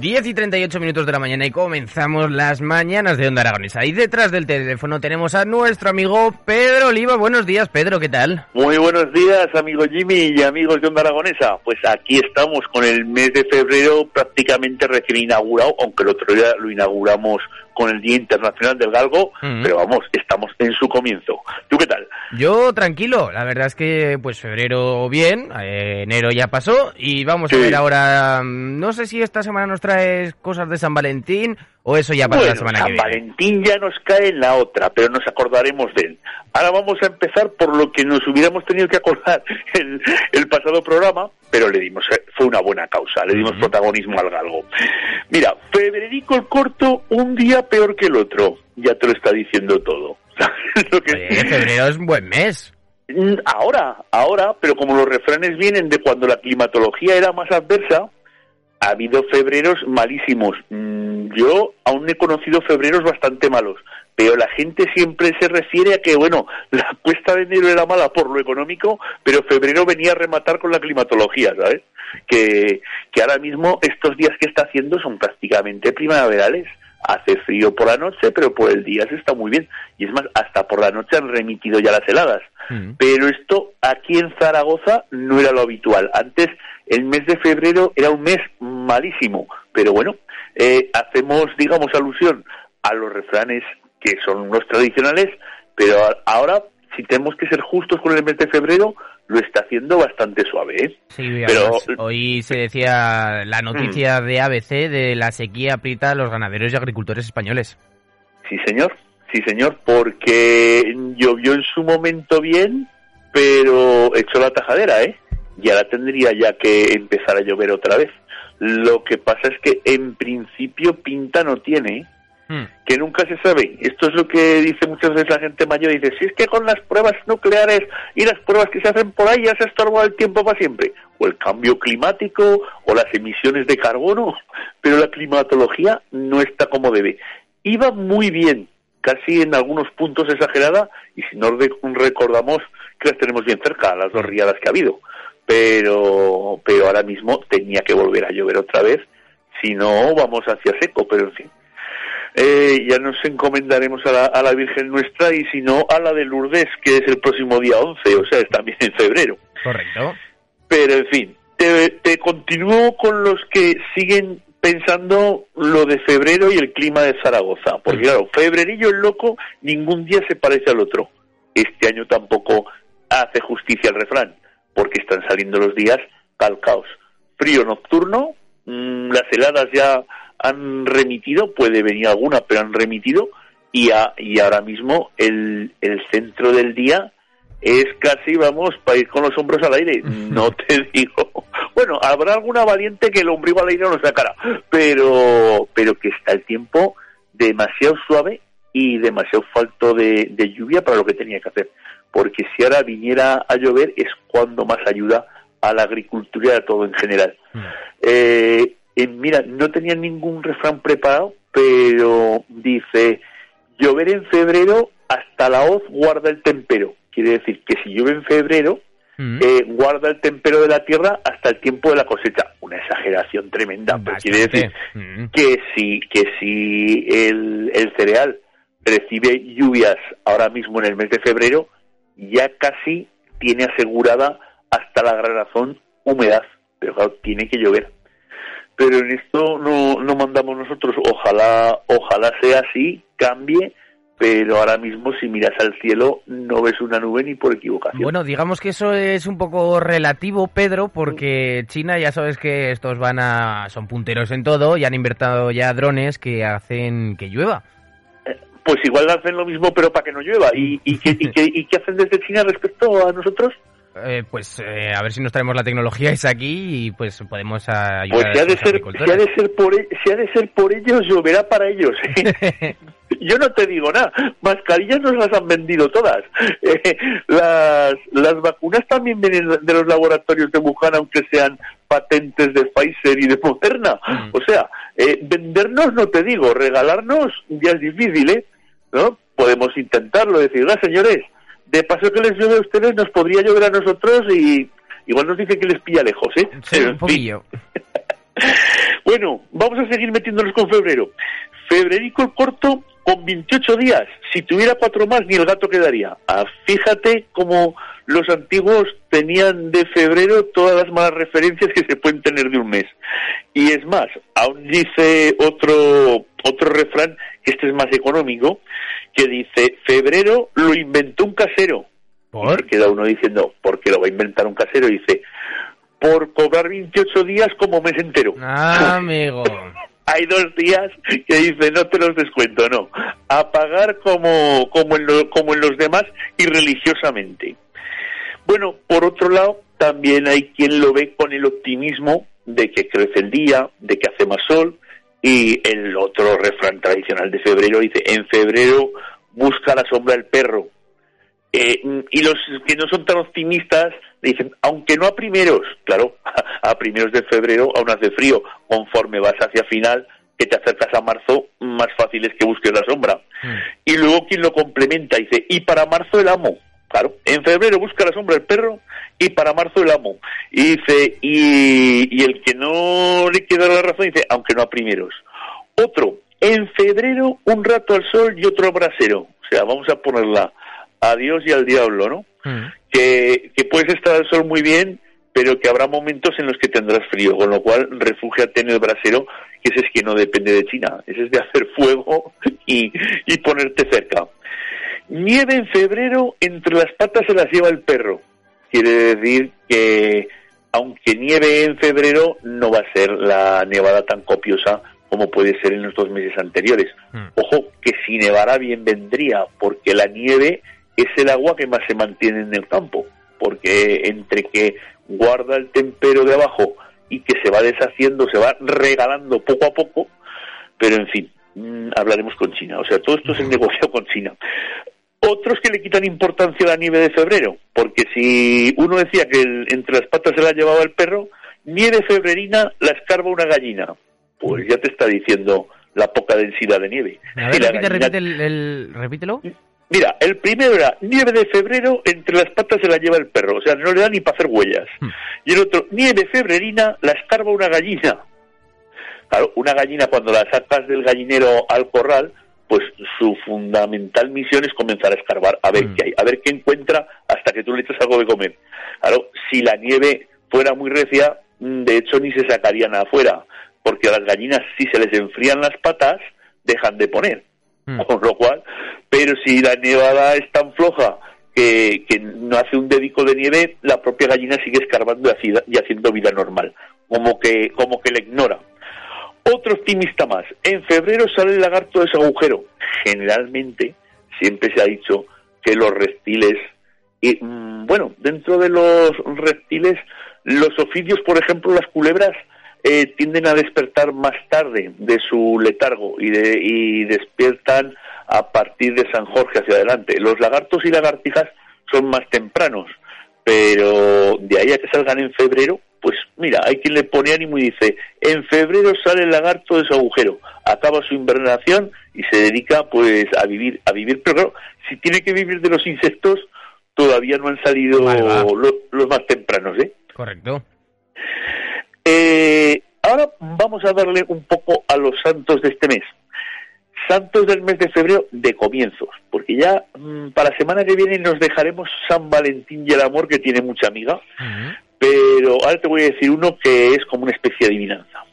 10 y 38 minutos de la mañana y comenzamos las mañanas de Onda Aragonesa. Ahí detrás del teléfono tenemos a nuestro amigo Pedro Oliva. Buenos días, Pedro, ¿qué tal? Muy buenos días, amigo Jimmy y amigos de Onda Aragonesa. Pues aquí estamos con el mes de febrero prácticamente recién inaugurado, aunque el otro día lo inauguramos con el Día Internacional del Galgo, pero vamos, estamos en su comienzo. ¿Tú qué tal? Yo tranquilo, la verdad es que pues febrero bien, eh, enero ya pasó y vamos a ver ahora, mm, no sé si esta semana nos traes cosas de San Valentín o eso ya para la semana que viene. Valentín ya nos cae en la otra, pero nos acordaremos de él. Ahora vamos a empezar por lo que nos hubiéramos tenido que acordar el, el pasado programa, pero le dimos, eh, fue una buena causa, le dimos protagonismo al galgo. Mira, Federico el Corto, un día peor que el otro, ya te lo está diciendo todo. lo que... febrero es un buen mes. Mm, ahora, ahora, pero como los refranes vienen de cuando la climatología era más adversa, ha habido febreros malísimos. Mm, yo aún he conocido febreros bastante malos, pero la gente siempre se refiere a que, bueno, la cuesta de enero era mala por lo económico, pero febrero venía a rematar con la climatología, ¿sabes? Que, que ahora mismo estos días que está haciendo son prácticamente primaverales. Hace frío por la noche, pero por el día se está muy bien. Y es más, hasta por la noche han remitido ya las heladas. Mm. Pero esto aquí en Zaragoza no era lo habitual. Antes el mes de febrero era un mes malísimo, pero bueno, eh, hacemos, digamos, alusión a los refranes que son los tradicionales, pero ahora, si tenemos que ser justos con el mes de febrero, lo está haciendo bastante suave. ¿eh? Sí, pero hoy se decía la noticia mm. de ABC de la sequía aprieta a los ganaderos y agricultores españoles. Sí, señor, sí, señor, porque llovió en su momento bien, pero echó la tajadera, ¿eh? Y ahora tendría ya que empezar a llover otra vez. Lo que pasa es que en principio pinta no tiene, hmm. que nunca se sabe. Esto es lo que dice muchas veces la gente mayor, dice, si es que con las pruebas nucleares y las pruebas que se hacen por ahí ya se ha estorbado el tiempo para siempre, o el cambio climático, o las emisiones de carbono, pero la climatología no está como debe. Iba muy bien, casi en algunos puntos exagerada, y si no recordamos que las tenemos bien cerca, las dos riadas que ha habido pero, pero ahora mismo tenía que volver a llover otra vez, si no vamos hacia seco, pero en fin. Eh, ya nos encomendaremos a la, a la Virgen nuestra y si no a la de Lourdes, que es el próximo día 11, o sea, es también en febrero. Correcto. Pero en fin, te, te continúo con los que siguen pensando lo de febrero y el clima de Zaragoza, porque claro, febrerillo el loco, ningún día se parece al otro. Este año tampoco hace justicia al refrán porque están saliendo los días calcaos. Frío nocturno, mm, las heladas ya han remitido, puede venir alguna, pero han remitido, y, y ahora mismo el, el centro del día es casi, vamos, para ir con los hombros al aire. No te digo. Bueno, habrá alguna valiente que el ombligo al aire no sacará, pero, pero que está el tiempo demasiado suave y demasiado falto de, de lluvia para lo que tenía que hacer porque si ahora viniera a llover es cuando más ayuda a la agricultura y a todo en general. Mm. Eh, mira, no tenía ningún refrán preparado, pero dice, llover en febrero hasta la hoz guarda el tempero. Quiere decir que si llueve en febrero, mm. eh, guarda el tempero de la tierra hasta el tiempo de la cosecha. Una exageración tremenda, pero quiere decir mm. que si, que si el, el cereal recibe lluvias ahora mismo en el mes de febrero, ya casi tiene asegurada hasta la razón humedad, pero claro, tiene que llover. Pero en esto no, no mandamos nosotros, ojalá, ojalá sea así, cambie, pero ahora mismo si miras al cielo no ves una nube ni por equivocación. Bueno, digamos que eso es un poco relativo, Pedro, porque China ya sabes que estos van a son punteros en todo y han invertido ya drones que hacen que llueva pues igual hacen lo mismo pero para que no llueva. ¿Y, y, qué, y, qué, hacen desde China respecto a nosotros? Eh, pues eh, a ver si nos traemos la tecnología es aquí y pues podemos ayudar pues si ha de ser si ha de ser por e, si ha de ser por ellos lloverá para ellos ¿eh? yo no te digo nada. Mascarillas nos las han vendido todas. Eh, las, las vacunas también vienen de los laboratorios de Wuhan, aunque sean patentes de Pfizer y de Moderna. Mm. O sea, eh, vendernos no te digo, regalarnos ya es difícil, ¿eh? ¿No? Podemos intentarlo, decir, ah, señores, de paso que les llueve a ustedes, nos podría llover a nosotros y igual nos dice que les pilla lejos, ¿eh? Sí, un poquillo. bueno, vamos a seguir metiéndonos con febrero. Febrerico el corto con 28 días. Si tuviera cuatro más, ni el gato quedaría. Ah, fíjate cómo los antiguos tenían de febrero todas las malas referencias que se pueden tener de un mes. Y es más, aún dice otro, otro refrán, este es más económico, que dice, febrero lo inventó un casero. ¿Por? queda uno diciendo, ¿por qué lo va a inventar un casero? Y dice, por cobrar 28 días como mes entero. Ah, amigo. Hay dos días que dice, no te los descuento, no. A pagar como, como, en como en los demás y religiosamente. Bueno, por otro lado, también hay quien lo ve con el optimismo de que crece el día, de que hace más sol, y el otro refrán tradicional de febrero dice, en febrero busca la sombra del perro. Eh, y los que no son tan optimistas dicen, aunque no a primeros, claro, a primeros de febrero aún hace frío, conforme vas hacia final, que te acercas a marzo, más fácil es que busques la sombra. Mm. Y luego quien lo complementa dice, y para marzo el amo, Claro, en febrero busca la sombra del perro y para marzo el amo. Y dice, y, el que no le queda la razón dice, aunque no a primeros. Otro, en febrero un rato al sol y otro brasero. O sea, vamos a ponerla a Dios y al diablo, ¿no? Mm. Que, que puedes estar al sol muy bien, pero que habrá momentos en los que tendrás frío, con lo cual refúgiate en el brasero, que ese es que no depende de China, ese es de hacer fuego y, y ponerte cerca. Nieve en febrero, entre las patas se las lleva el perro. Quiere decir que, aunque nieve en febrero, no va a ser la nevada tan copiosa como puede ser en los dos meses anteriores. Hmm. Ojo, que si nevara bien vendría, porque la nieve es el agua que más se mantiene en el campo, porque entre que guarda el tempero de abajo y que se va deshaciendo, se va regalando poco a poco, pero en fin, mm, hablaremos con China. O sea, todo esto es el negocio con China. Otros que le quitan importancia a la nieve de febrero, porque si uno decía que entre las patas se la llevaba el perro, nieve febrerina la escarba una gallina. Pues ya te está diciendo la poca densidad de nieve. A ver, el, repítelo. Mira, el primero era nieve de febrero, entre las patas se la lleva el perro, o sea, no le da ni para hacer huellas. Hmm. Y el otro, nieve febrerina, la escarba una gallina. Claro, una gallina cuando la sacas del gallinero al corral, pues su fundamental misión es comenzar a escarbar, a ver mm. qué hay, a ver qué encuentra hasta que tú le echas algo de comer. Claro, si la nieve fuera muy recia, mm, de hecho ni se sacaría nada afuera, porque a las gallinas si se les enfrían las patas, dejan de poner. Mm. Con lo cual, pero si la nevada es tan floja que, que, no hace un dedico de nieve, la propia gallina sigue escarbando y haciendo vida normal, como que, como que la ignora. Otro optimista más. En febrero sale el lagarto de ese agujero. Generalmente, siempre se ha dicho que los reptiles, y, mm, bueno, dentro de los reptiles, los oficios, por ejemplo, las culebras, eh, tienden a despertar más tarde de su letargo y, de, y despiertan a partir de San Jorge hacia adelante. Los lagartos y lagartijas son más tempranos, pero de ahí a que salgan en febrero, pues mira, hay quien le pone ánimo y dice, en febrero sale el lagarto de su agujero, acaba su invernación y se dedica pues a vivir, a vivir, pero claro, si tiene que vivir de los insectos, todavía no han salido los, más tempranos, ¿eh? Correcto. Eh, ahora vamos a darle un poco a los santos de este mes. Santos del mes de febrero de comienzos, porque ya mm, para la semana que viene nos dejaremos San Valentín y el amor que tiene mucha amiga, pero ahora te voy a decir uno que es como una especie de adivinanza.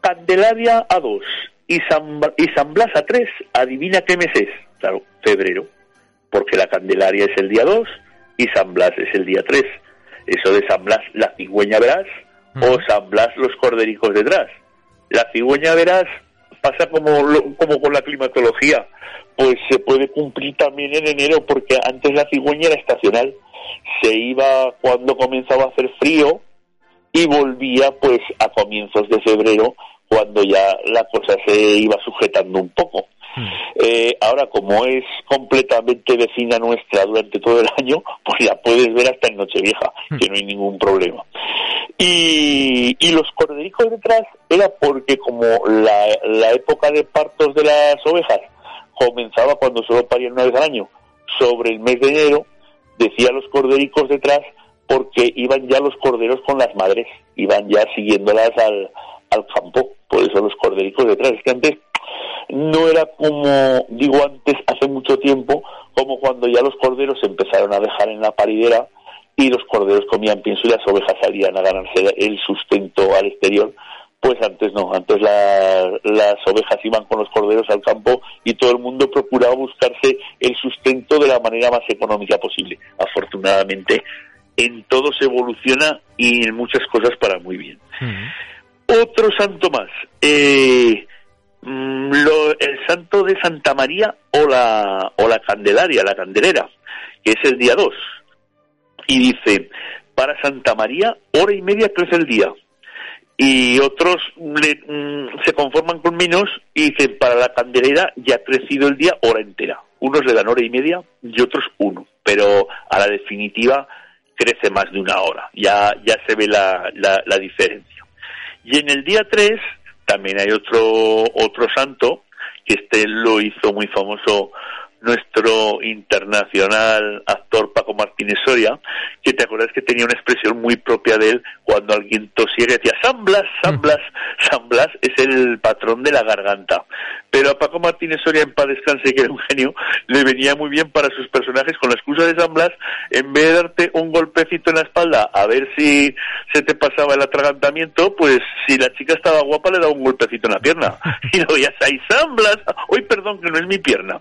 Candelaria a dos y San, y San Blas a tres, adivina qué mes es. Claro, febrero, porque la Candelaria es el día 2 y San Blas es el día 3. Eso de San Blas, la cigüeña verás, o San Blas, los cordericos detrás. La cigüeña verás pasa como, como con la climatología, pues se puede cumplir también en enero, porque antes la cigüeña era estacional se iba cuando comenzaba a hacer frío y volvía pues a comienzos de febrero cuando ya la cosa se iba sujetando un poco. Hmm. Eh, ahora, como es completamente vecina nuestra durante todo el año, pues la puedes ver hasta en Nochevieja, hmm. que no hay ningún problema. Y, y los cordericos detrás era porque como la, la época de partos de las ovejas comenzaba cuando solo parían una vez al año, sobre el mes de enero, decía los cordericos detrás porque iban ya los corderos con las madres, iban ya siguiéndolas al, al campo, por eso los cordericos detrás. Es que antes no era como, digo antes, hace mucho tiempo, como cuando ya los corderos empezaron a dejar en la paridera y los corderos comían pienso y las ovejas salían a ganarse el sustento al exterior, pues antes no, antes las ovejas iban con los corderos al campo y todo el mundo procuraba buscarse el sustento de la manera más económica posible. Afortunadamente, en todo se evoluciona y en muchas cosas para muy bien. Otro santo más, eh, mm, el santo de Santa María o la, o la Candelaria, la Candelera, que es el día 2. Y dice, para Santa María, hora y media crece el día y otros mm, se conforman con menos y dicen para la candelera ya ha crecido el día hora entera. Unos le dan hora y media y otros uno, pero a la definitiva crece más de una hora. Ya, ya se ve la, la, diferencia. Y en el día 3 también hay otro, otro santo, que este lo hizo muy famoso nuestro internacional actor Paco Martínez Soria, que te acuerdas que tenía una expresión muy propia de él cuando alguien tosía y decía San Blas, San Blas, San Blas es el patrón de la garganta. Pero a Paco Martínez Soria en paz descanse, que era un genio, le venía muy bien para sus personajes con la excusa de San Blas, en vez de darte un golpecito en la espalda a ver si se te pasaba el atragantamiento, pues si la chica estaba guapa le daba un golpecito en la pierna. Y lo veías ahí, San Blas, hoy perdón que no es mi pierna.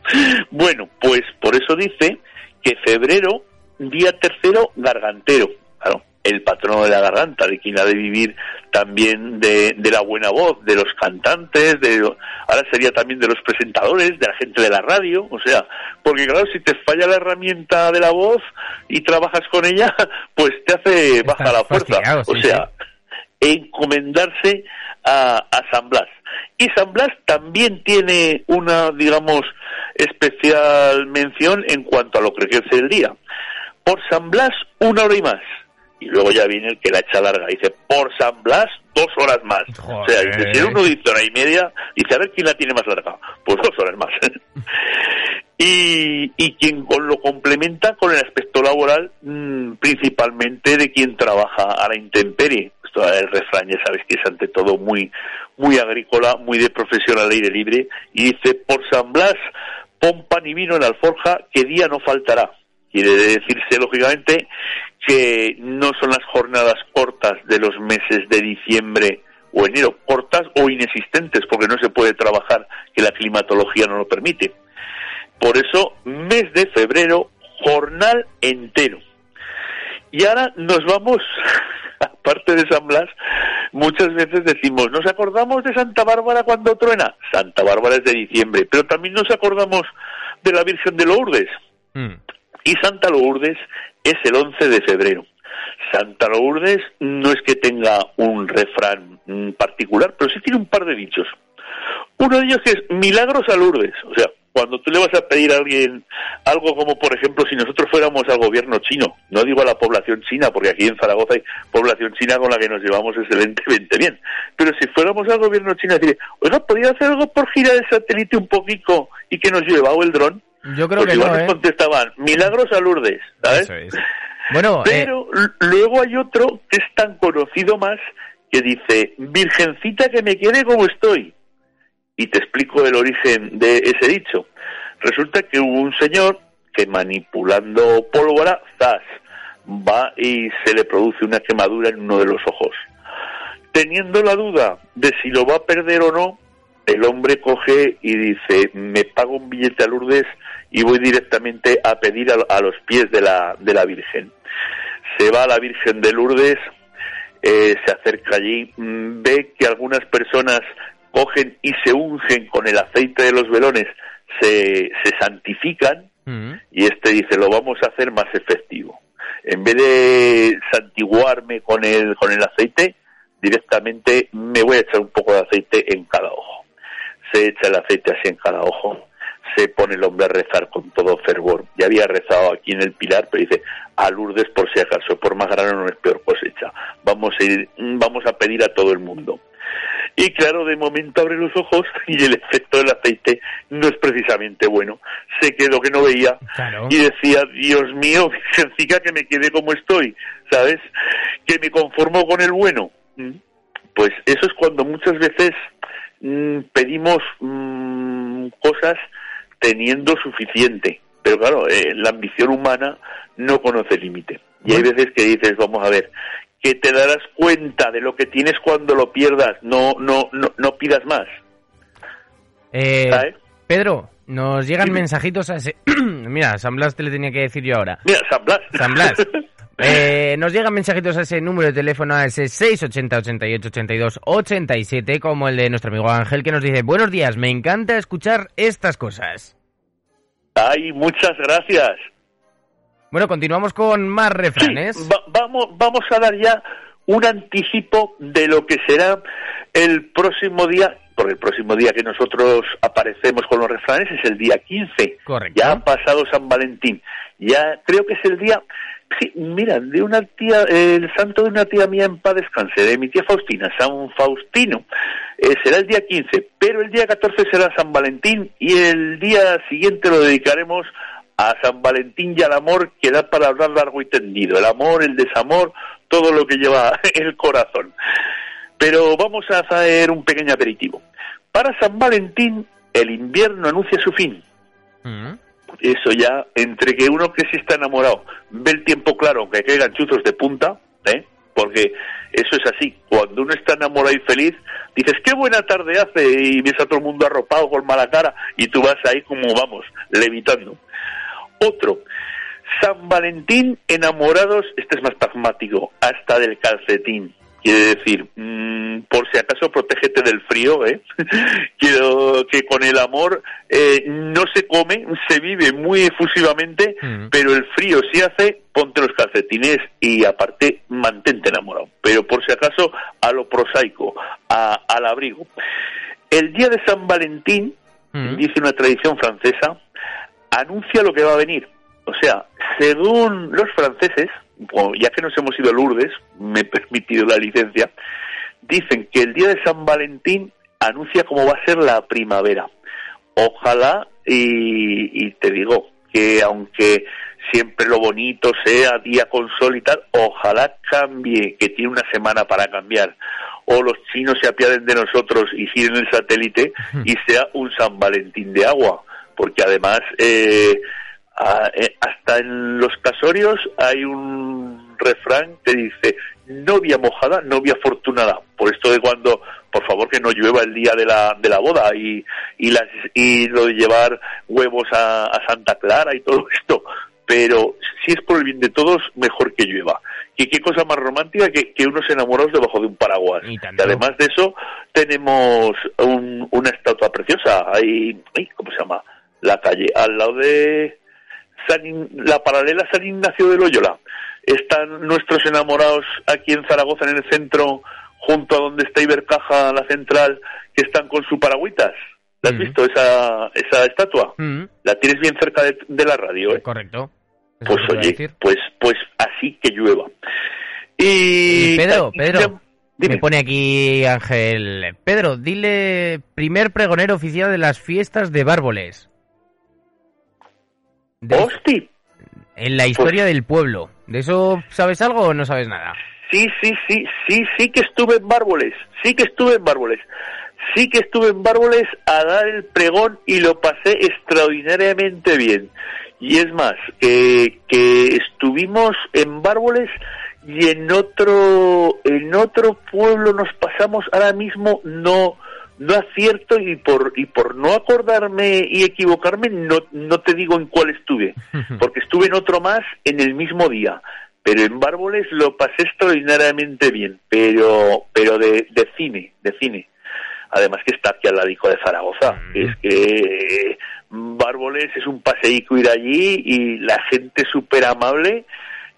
Bueno, pues por eso dice que febrero, día tercero, gargantero. Claro, el patrono de la garganta, de quien ha de vivir también de, la buena voz, de los cantantes, de ahora sería también de los presentadores, de la gente de la radio, o sea, porque claro, si te falla la herramienta de la voz y trabajas con ella, pues te hace bajar la fuerza. o sea, encomendarse a, a San Blas. Y San Blas también tiene una, digamos, especial mención en cuanto a lo que crece el día. Por San Blas, una hora y más. Y luego ya viene el que la echa larga. Dice, por San Blas, dos horas más. O sea, si uno dice hora y media, dice, a ver quién la tiene más larga. Pues dos horas más. y, y quien lo complementa con el aspecto laboral, mm, principalmente de quien trabaja a la intemperie. El refrán, ya sabes que es ante todo muy, muy agrícola, muy de profesión al aire libre. Y dice, por San Blas, pon pan y vino en la alforja, que día no faltará. Quiere decirse, lógicamente, que no son las jornadas cortas de los meses de diciembre o enero, cortas o inexistentes, porque no se puede trabajar, que la climatología no lo permite. Por eso, mes de febrero, jornal entero. Y ahora nos vamos, aparte de San Blas, muchas veces decimos, nos acordamos de Santa Bárbara cuando truena. Santa Bárbara es de diciembre, pero también nos acordamos de la Virgen de Lourdes. Mm. Y Santa Lourdes es el 11 de febrero. Santa Lourdes no es que tenga un refrán particular, pero sí tiene un par de dichos. Uno de ellos es milagros a Lourdes, o sea, cuando tú le vas a pedir a alguien algo como, por ejemplo, si nosotros fuéramos al gobierno chino, no digo a la población china, porque aquí en Zaragoza hay población china con la que nos llevamos excelentemente bien, pero si fuéramos al gobierno chino, decir, oiga, ¿podría hacer algo por gira el satélite un poquito y que nos llevaba el dron? Yo creo pues que igual no, ¿eh? contestaban, milagros a Lourdes, ¿sabes? Bueno, eh, Pero luego hay otro que es tan conocido más que dice, Virgencita que me quiere como estoy. Y te explico el origen de ese dicho. Resulta que hubo un señor que manipulando pólvora, zas, va y se le produce una quemadura en uno de los ojos. Teniendo la duda de si lo va a perder o no, el hombre coge y dice, me pago un billete a Lourdes y voy directamente a pedir a, los pies de la, Virgen. Se va a la Virgen de Lourdes, eh, se acerca allí, mm, ve que algunas personas cogen y se ungen con el aceite de los velones, se, se santifican mm. y este dice, lo vamos a hacer más efectivo. En vez de santiguarme con el, con el aceite, directamente me voy a echar un poco de aceite en cada ojo se echa el aceite así en cada ojo, se pone el hombre a rezar con todo fervor. Ya había rezado aquí en el Pilar, pero dice, a Lourdes por si acaso, por más grano no es peor cosecha. Vamos a ir, vamos a pedir a todo el mundo. Y claro, de momento abre los ojos y el efecto del aceite no es precisamente bueno. Se quedó que no veía y decía, Dios mío, sencilla que me quedé como estoy, ¿sabes? Que me conformo con el bueno. Mm. Pues eso es cuando muchas veces mm, pedimos mm, cosas teniendo suficiente. Pero claro, eh, la ambición humana no conoce límite. Y hay veces que dices, vamos a ver, que te darás cuenta de lo que tienes cuando lo pierdas, no, no, no, pidas más. Eh, Pedro, nos llegan mensajitos a ese... Mira, San Blas te le tenía que decir yo ahora. Mira, San Blas. San Blas. Eh, nos llegan mensajitos a ese número de teléfono, a ese 680 88 82 87, como el de nuestro amigo Ángel, que nos dice, buenos días, me encanta escuchar estas cosas. Ay, muchas gracias. Bueno, continuamos con más refranes. vamos, vamos a dar ya un anticipo de lo que será el próximo día, porque el próximo día que nosotros aparecemos con los refranes es el día 15. Correcto. Ya ha pasado San Valentín. Ya creo que es el día Sí, mira, de una tía, el santo de una tía mía en paz descanse, de mi tía Faustina, San Faustino, eh, será el día 15, pero el día 14 será San Valentín y el día siguiente lo dedicaremos a San Valentín y al amor que da para hablar largo y tendido, el amor, el desamor, todo lo que lleva el corazón. Pero vamos a hacer un pequeño aperitivo. Para San Valentín, el invierno anuncia su fin. Mm. Eso ya, entre que uno que sí está enamorado ve el tiempo claro, aunque caigan chuzos de punta, ¿eh? porque eso es así. Cuando uno está enamorado y feliz, dices, qué buena tarde hace, y ves a todo el mundo arropado con mala cara, y tú vas ahí como vamos, levitando. Otro, San Valentín, enamorados, este es más pragmático, hasta del calcetín. Quiere decir, mm, por si acaso, protégete del frío, ¿eh? Quiero que con el amor eh, no se come, se vive muy efusivamente, mm. pero el frío si hace, ponte los calcetines y aparte mantente enamorado. Pero por si acaso, a lo prosaico, al abrigo. El día de San Valentín, mm. dice una tradición francesa, anuncia lo que va a venir. O sea, según los franceses, ya que nos hemos ido a Lourdes, me he permitido la licencia, dicen que el día de San Valentín anuncia cómo va a ser la primavera. Ojalá, y, te digo, que aunque siempre lo bonito sea día con sol y tal, ojalá cambie, que tiene una semana para cambiar. O los chinos se apiaden de nosotros y giren el satélite y sea un San Valentín de agua. Porque además, eh, eh, hasta en los casorios hay un refrán que dice novia mojada, novia afortunada. Por esto de cuando, por favor, que no llueva el día de la, de la boda y, y, las, y lo de llevar huevos a, Santa Clara y todo esto. Pero si es por el bien de todos, mejor que llueva. Y qué cosa más romántica que, que unos enamorados debajo de un paraguas. Y, además de eso, tenemos una estatua preciosa. Ahí, ¿cómo se llama? La calle, al lado de la paralela San Ignacio de Loyola. Están nuestros enamorados aquí en Zaragoza, en el centro, junto a donde está Ibercaja, la central, que están con su paragüitas. ¿La has mm. visto esa, esa estatua? Mm. La tienes bien cerca de, la radio, ¿eh? Correcto. pues oye, pues, pues así que llueva. Y, Pedro, Pedro, me pone aquí Ángel. Pedro, dile primer pregonero oficial de las fiestas de Bárboles. ¡Hosti! En la historia pues del pueblo. ¿De eso sabes algo o no sabes nada? Sí, sí, sí, sí, sí que estuve en Bárboles, sí que estuve en Bárboles. Sí que estuve en Bárboles a dar el pregón y lo pasé extraordinariamente bien. Y es más, que, que estuvimos en Bárboles y en otro, en otro pueblo nos pasamos ahora mismo, no, no acierto y por y por no acordarme y equivocarme no no te digo en cuál estuve porque estuve en otro más en el mismo día pero en Bárboles lo pasé extraordinariamente bien pero pero de, de cine de cine. Además que está aquí al lado de Zaragoza es que Bárboles es un paseíco ir allí y la gente súper amable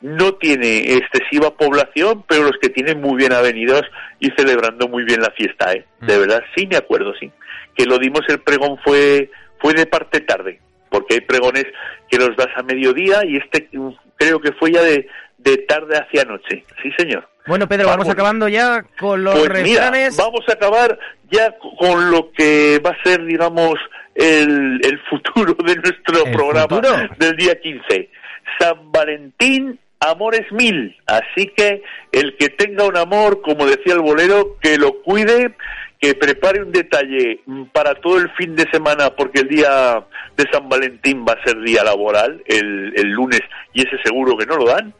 no tiene excesiva población, pero los que tienen muy bien avenidos y celebrando muy bien la fiesta, ¿eh? De mm. verdad, sí me acuerdo, sí. que lo dimos el pregón fue, fue de parte tarde, porque hay pregones que los das a mediodía y este mm, creo que fue ya de, de tarde hacia noche. Sí, señor. Bueno, Pedro, vamos, acabando ya con los Pues mira, vamos a acabar ya con lo que va a ser, digamos, el, el futuro de nuestro ¿El programa futuro? del día 15. San Valentín, amores mil. Así que el que tenga un amor, como decía el bolero, que lo cuide, que prepare un detalle para todo el fin de semana, porque el día de San Valentín va a ser día laboral, el, el lunes, y ese seguro que no lo dan.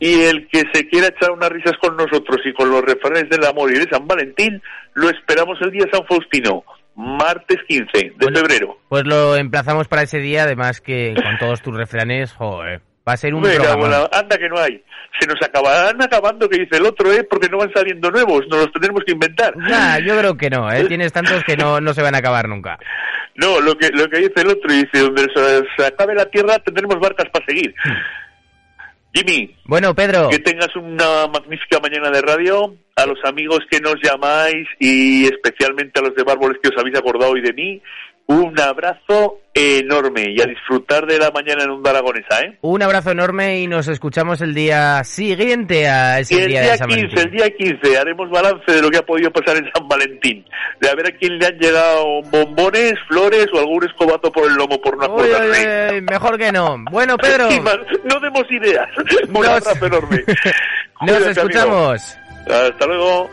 Y el que se quiera echar unas risas con nosotros y con los refranes del amor y de San Valentín, lo esperamos el día San Faustino, martes 15 de Bueno, febrero. Pues lo emplazamos para ese día, además que con todos tus refranes, joder, va a ser un bueno, anda que no hay. Se nos acabarán acabando, que dice el otro, ¿eh? Porque no van saliendo nuevos, nos los tendremos que inventar. Nah, yo creo que no, ¿eh? tienes tantos que no, no se van a acabar nunca. No, lo que, lo que dice el otro, dice, donde se, se acabe la tierra tendremos barcas para seguir. Jimmy, Bueno, Pedro, que tengas una magnífica mañana de radio. A los amigos que nos llamáis y especialmente a los de Bárboles que os habéis acordado hoy de mí, un abrazo enorme y a disfrutar de la mañana en Onda Aragonesa, ¿eh? un abrazo enorme y nos escuchamos el día siguiente a Y ese el día, día de San 15, Valentín. el día 15, haremos balance de lo que ha podido pasar en San Valentín. De a ver a quién le han llegado bombones, flores o algún escobato por el lomo por acordarse. uy, mejor que no. Bueno, Pedro, más, no demos ideas. Un Nos- abrazo enorme. nos Cuídate, amigo. escuchamos. Hasta luego.